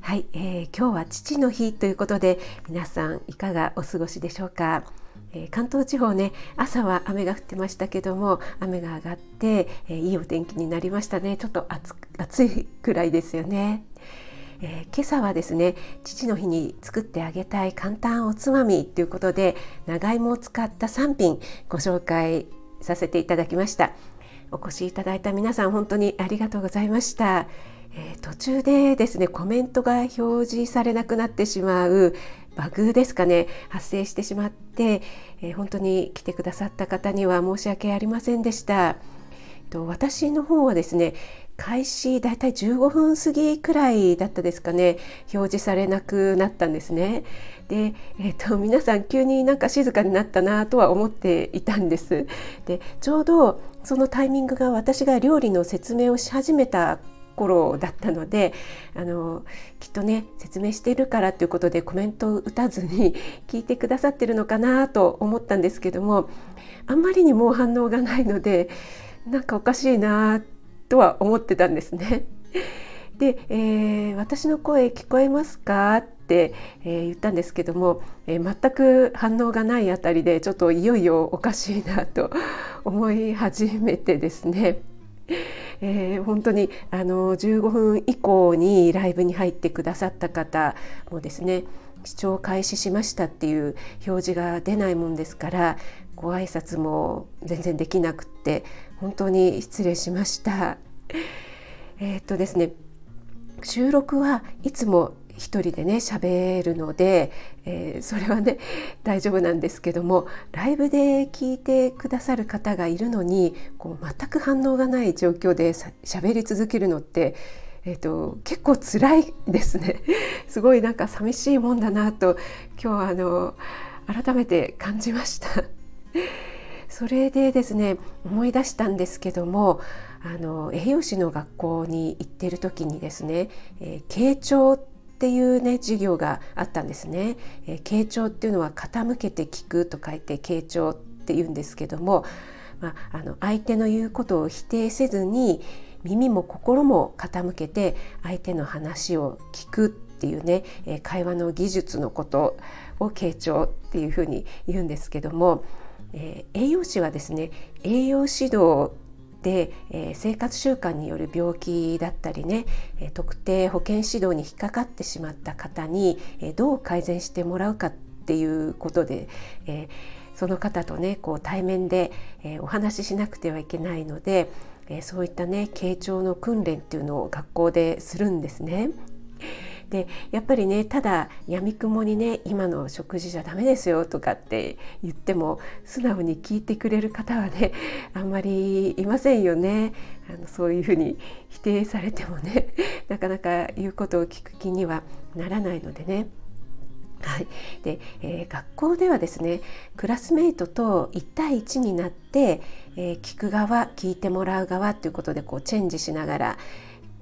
はい、えー、今日は父の日ということで皆さんいかがお過ごしでしょうか、えー、関東地方ね朝は雨が降ってましたけども雨が上がって、えー、いいお天気になりましたね。ちょっと暑暑いくらいですよね、え今朝はですね父の日に作ってあげたい簡単おつまみということで長芋を使った3品ご紹介させていただきました。お越しいただいた皆さん本当にありがとうございました。えー、途中でですねコメントが表示されなくなってしまうバグですかね発生してしまって、えー、本当に来てくださった方には申し訳ありませんでした。と私の方はですね開始だいたい15分過ぎくらいだったですかね表示されなくなったんですね。で、えーと、皆さん急になんか静かになったなとは思っていたんです。でちょうどそのタイミングが私が料理の説明をし始めた頃だったのであのきっとね説明してるからということでコメントを打たずに 聞いてくださってるのかなと思ったんですけどもあんまりにも反応がないのでなんかおかしいなとは思ってたんですね。で、えー、私の声聞こえますか?」って、えー、言ったんですけども、えー、全く反応がないあたりでちょっといよいよおかしいなと思い始めてですね。えー、本当にあの15分以降にライブに入ってくださった方もですね視聴開始しましたっていう表示が出ないもんですからご挨拶も全然できなくって本当に失礼しました。えー、っとですね収録はいつも一人でね喋るので、えー、それはね大丈夫なんですけどもライブで聞いてくださる方がいるのにこう全く反応がない状況で喋り続けるのってえーと、結構辛いですね。すごいなんか寂しいもんだなと今日あの改めて感じました。それでですね思い出したんですけどもあの栄養士の学校に行ってる時にですね、えー、聴っっていうね授業があったんですね、えー、傾聴っていうのは傾けて聞くと書いて傾聴って言うんですけども、まあ、あの相手の言うことを否定せずに耳も心も傾けて相手の話を聞くっていうね、えー、会話の技術のことを傾聴っていうふうに言うんですけども、えー、栄養士はですね栄養指導で、えー、生活習慣による病気だったりね、えー、特定保健指導に引っかかってしまった方に、えー、どう改善してもらうかっていうことで、えその方とねこう対面で、えお話ししなくてはいけないので、えそういったね傾聴の訓練っていうのを学校でするんですね。でやっぱりねただやみくもにね今の食事じゃダメですよとかって言っても素直に聞いてくれる方はねあんまりいませんよねあのそういうふうに否定されてもね なかなか言うことを聞く気にはならないのでね。はいでえー、学校ではですねクラスメートと1対1になって、えー、聞く側聞いてもらう側ということでこうチェンジしながら、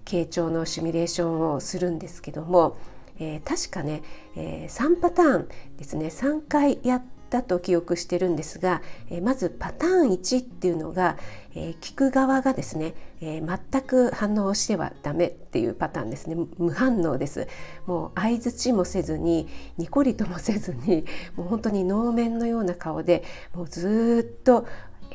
傾聴のシミュレーションをするんですけども、えー、確かね、えー、3パターンですね。3回やったと記憶してるんですが、えー、まずパターン1っていうのが、えー、聞く側がですね、えー、全く反応してはダメっていうパターンですね。無反応です。もう相づちもせずにニコリともせずにもう本当に能面のような顔でもうずっと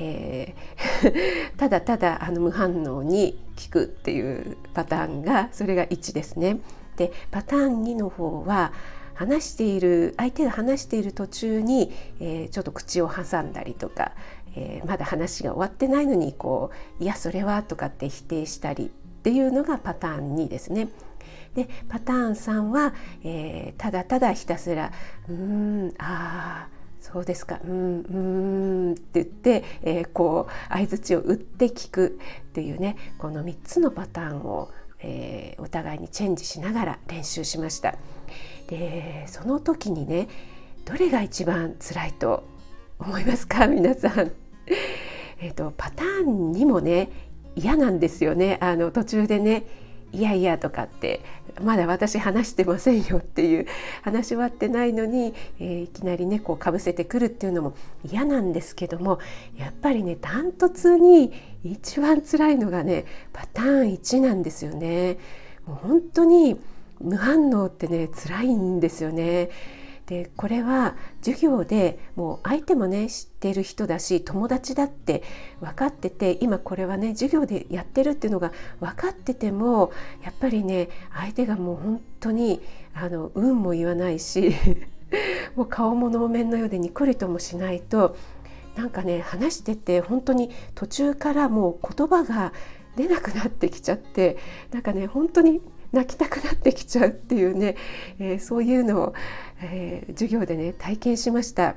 えー、ただただあの無反応に聞くっていうパターンがそれが1ですね。でパターン2の方は話している相手が話している途中に、えー、ちょっと口を挟んだりとか、えー、まだ話が終わってないのにこう「いやそれは」とかって否定したりっていうのがパターン2ですね。でパターン3は、えー、ただただひたすら「うーんああそうですかうんうんって言って、えー、こう相づちを打って聞くっていうねこの3つのパターンを、えー、お互いにチェンジしながら練習しました。でその時にねどれが一番辛いと思いますか？皆さん。えーと、パターンにもね嫌なんですよねあの途中でねいやいやとかってまだ私話してませんよっていう話し終わってないのに、えー、いきなりねこうかぶせてくるっていうのも嫌なんですけどもやっぱりねダントツに一番辛いのがねパターン1なんですよね。もう本当に無反応ってね辛いんですよね。でこれは授業でもう相手もね知ってる人だし友達だって分かってて今これはね授業でやってるっていうのが分かっててもやっぱりね相手がもう本当にあの運も言わないし もう顔も能面のようでにこりともしないとなんかね話してて本当に途中からもう言葉が出なくなってきちゃってなんかね本当に泣きたくなってきちゃうっていうね、えー、そういうのを、えー、授業でね体験しました。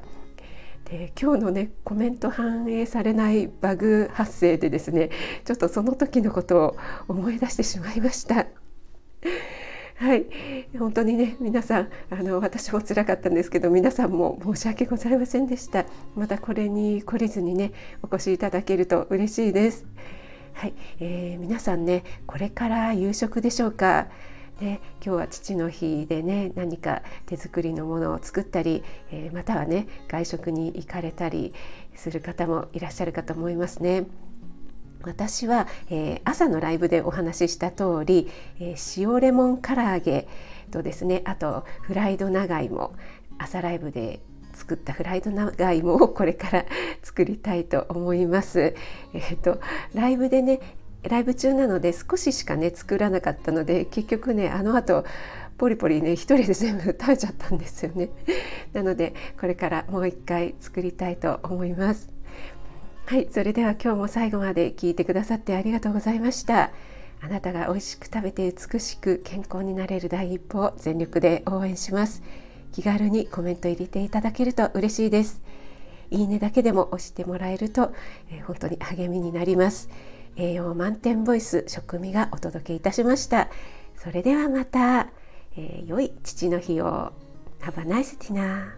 で今日のねコメント反映されないバグ発生でですねちょっとその時のことを思い出してしまいました。はい本当にね皆さんあの私も辛かったんですけど皆さんも申し訳ございませんでしたまたこれに懲りずにねお越しいただけると嬉しいです。はい、えー、皆さんねこれから夕食でしょうか？で今日は父の日でね何か手作りのものを作ったり、えー、またはね外食に行かれたりする方もいらっしゃるかと思いますね。私は、えー、朝のライブでお話しした通り、えー、塩レモン唐揚げとですねあとフライド長芋朝ライブで作ったフライド長芋をこれから作りたいと思います。えーと、ライブでねライブ中なので少ししかね作らなかったので結局ねあの後ポリポリね一人で全部食べちゃったんですよね。なのでこれからもう一回作りたいと思います。はい、それでは今日も最後まで聞いてくださってありがとうございました。あなたが美味しく食べて美しく健康になれる第一歩を全力で応援します。気軽にコメント入れていただけると嬉しいです。いいねだけでも押してもらえると、えー、本当に励みになります。栄養満点ボイス食味がお届けいたしました。それではまた、えー、良い父の日を。Have a nice dinner.